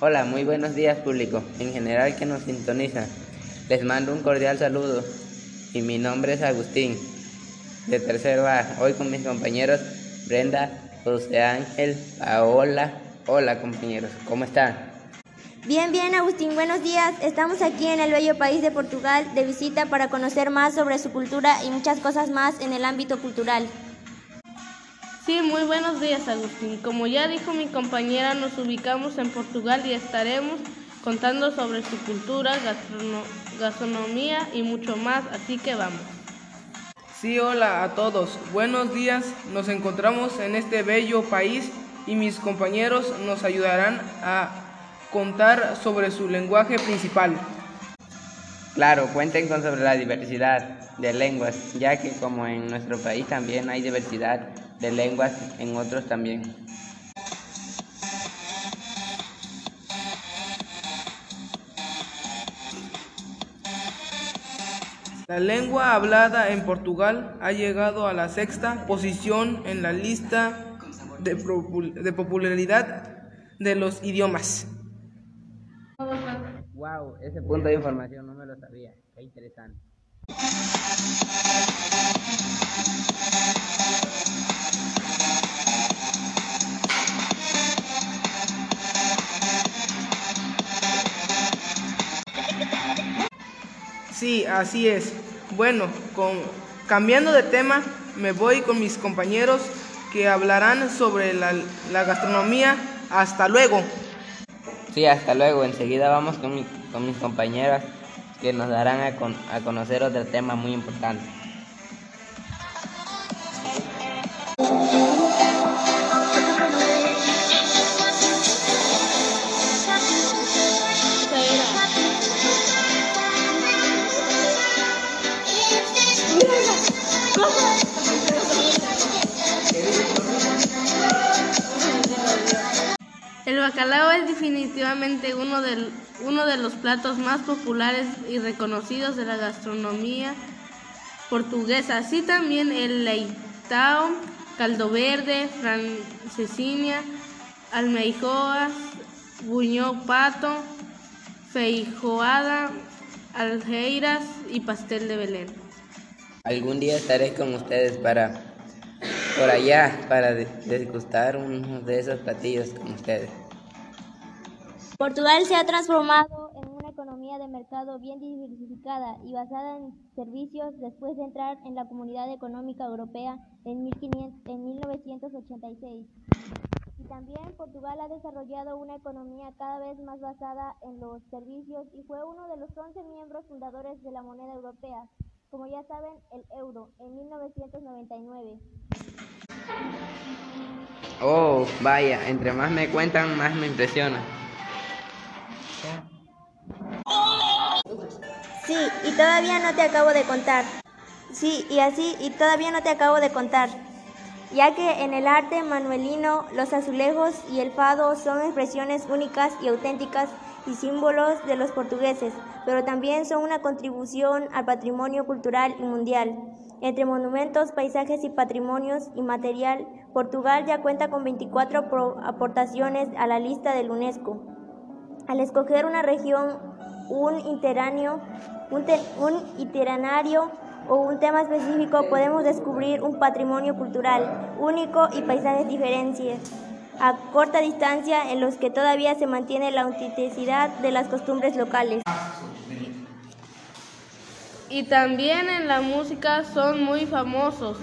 Hola, muy buenos días público, en general que nos sintoniza. Les mando un cordial saludo y mi nombre es Agustín, de tercero A, hoy con mis compañeros Brenda, José Ángel, Paola. Hola compañeros, ¿cómo están? Bien, bien, Agustín, buenos días. Estamos aquí en el bello país de Portugal de visita para conocer más sobre su cultura y muchas cosas más en el ámbito cultural. Sí, muy buenos días, Agustín. Como ya dijo mi compañera, nos ubicamos en Portugal y estaremos contando sobre su cultura, gastrono- gastronomía y mucho más, así que vamos. Sí, hola a todos. Buenos días. Nos encontramos en este bello país y mis compañeros nos ayudarán a contar sobre su lenguaje principal. Claro, cuenten con sobre la diversidad de lenguas, ya que como en nuestro país también hay diversidad de lenguas, en otros también. La lengua hablada en Portugal ha llegado a la sexta posición en la lista de, de popularidad de los idiomas. Wow, ese punto de información no me lo sabía. Qué interesante. Sí, así es. Bueno, con, cambiando de tema, me voy con mis compañeros que hablarán sobre la, gastronomía. Hasta luego. Sí, hasta luego. Enseguida vamos con, mi- con mis compañeras que nos darán a, a conocer otro tema muy importante. Bacalao es definitivamente uno, del- uno de los platos más populares y reconocidos de la gastronomía portuguesa. Así también el leitão, caldo verde, francesinha, almeijoas, buñol pato, feijoada, algeiras y pastel de Belén. Algún día estaré con ustedes para por allá para de- degustar uno de esos platillos con ustedes. Portugal se ha transformado en una economía de mercado bien diversificada y basada en servicios después de entrar en la Comunidad Económica Europea en, 1500 en 1986. Y también Portugal ha desarrollado una economía cada vez más basada en los servicios y fue uno de los 11 miembros fundadores de la moneda europea, como ya saben, el euro, en 1999. Oh, vaya, entre más me cuentan, más me impresiona. Sí, y todavía no te acabo de contar. Sí, y así, y todavía no te acabo de contar. Ya que en el arte manuelino los azulejos y el fado son expresiones únicas y auténticas y símbolos de los portugueses, pero también son una contribución al patrimonio cultural y mundial. Entre monumentos, paisajes y patrimonios inmaterial, Portugal ya cuenta con 24 pro- aportaciones a la lista del UNESCO. Al escoger una región, un interáneo, un, te- un itinerarios o un tema específico, podemos descubrir un patrimonio cultural único y paisajes diferentes a corta distancia en los que todavía se mantiene la autenticidad de las costumbres locales. Y también en la música son muy famosos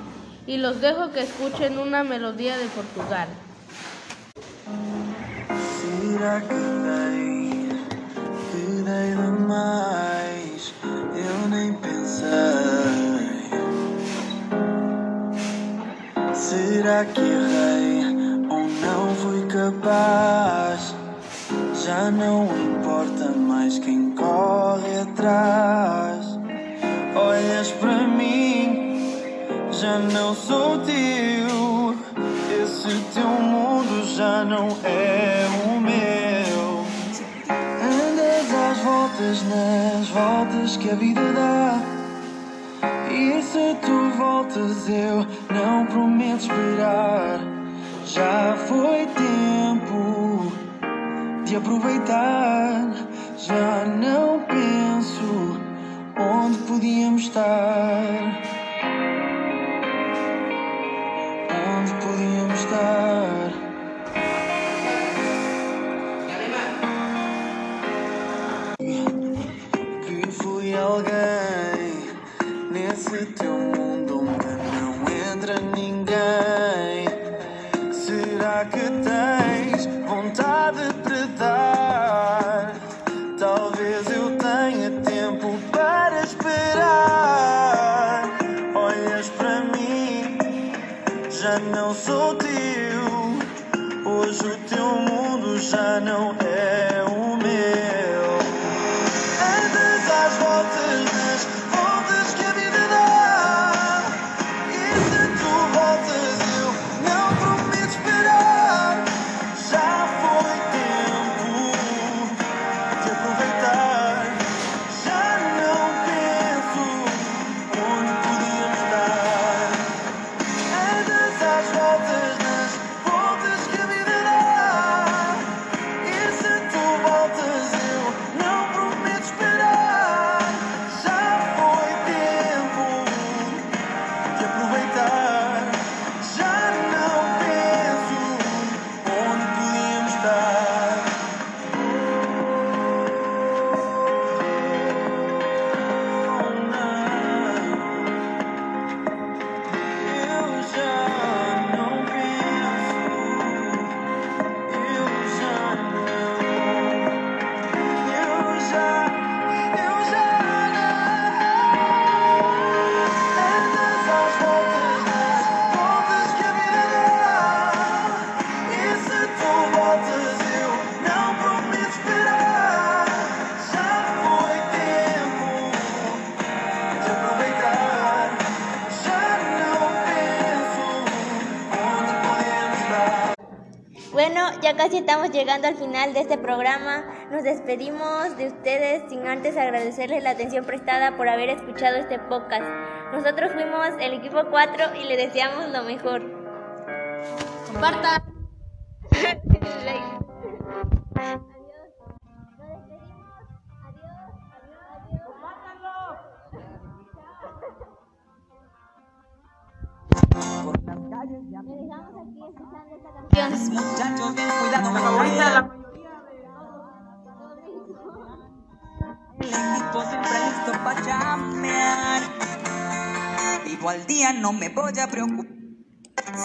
y los dejo que escuchen una melodía de Portugal. Será que dei, que dei demais? Eu nem pensei. Será que errei ou não fui capaz? Já não importa mais quem corre atrás. Olhas para mim, já não sou teu. Esse teu mundo já não é o meu. Voltas nas voltas que a vida dá. E se tu voltas, eu não prometo esperar. Já foi tempo de aproveitar. Já não penso onde podíamos estar. Onde podíamos estar. Mundo já Bueno, ya casi estamos llegando al final de este programa. Nos despedimos de ustedes sin antes agradecerles la atención prestada por haber escuchado este podcast. Nosotros fuimos el equipo 4 y le deseamos lo mejor. Compartan. No me voy a preocupar.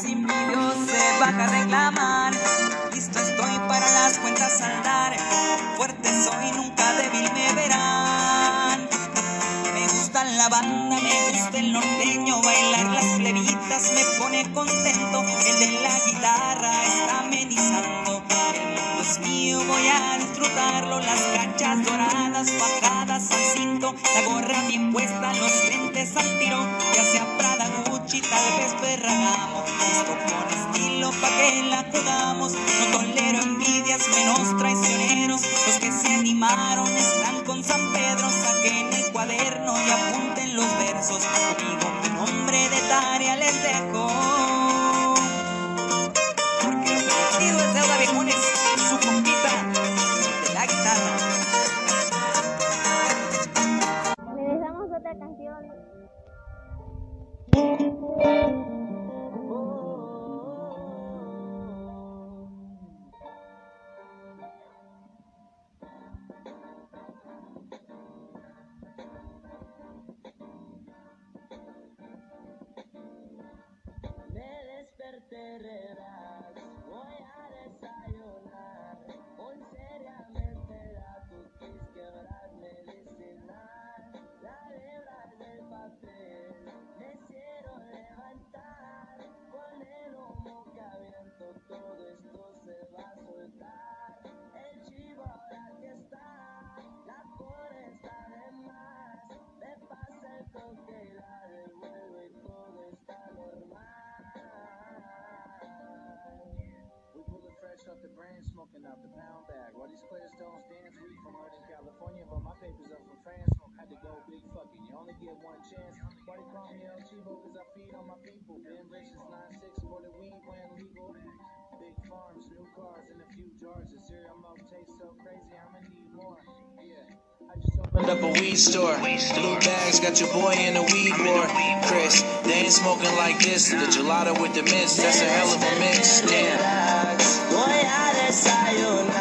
Si mi Dios se baja a reclamar, listo estoy para las cuentas saldar. Fuerte soy, nunca débil me verán. Me gusta la banda, me gusta el norteño, bailar las plebitas me pone contento. El de la guitarra está amenizando. El mundo es mío, voy a disfrutarlo. Las cachas doradas, bajadas al cinto, la gorra bien puesta, los lentes al tiro. Ya sea Tal vez Ferragamo. Listo con estilo pa' que la jugamos. No tolero envidias, menos traicioneros. Los que se animaron están con San Pedro. Saquen el cuaderno y apunten los versos. Conmigo mi nombre de tarea les dejo. Pull it the brand, smoking out the pound bag. While these players stones dance, we from in California. But my papers are from France. Had to go big fucking. You only get one chance. Why they call me El Chivo? Cause I feed on my people. Been rich since 9-6 for the weed when legal. Big farms, new cars, and a few jars of cereal milk tastes so crazy. I'ma need more. Yeah. I just opened up a weed store. Blue bags got your boy in a weed war. Chris, they ain't smoking like this. The gelato with the mints, that's a hell of a mix. Damn. Voy a desayunar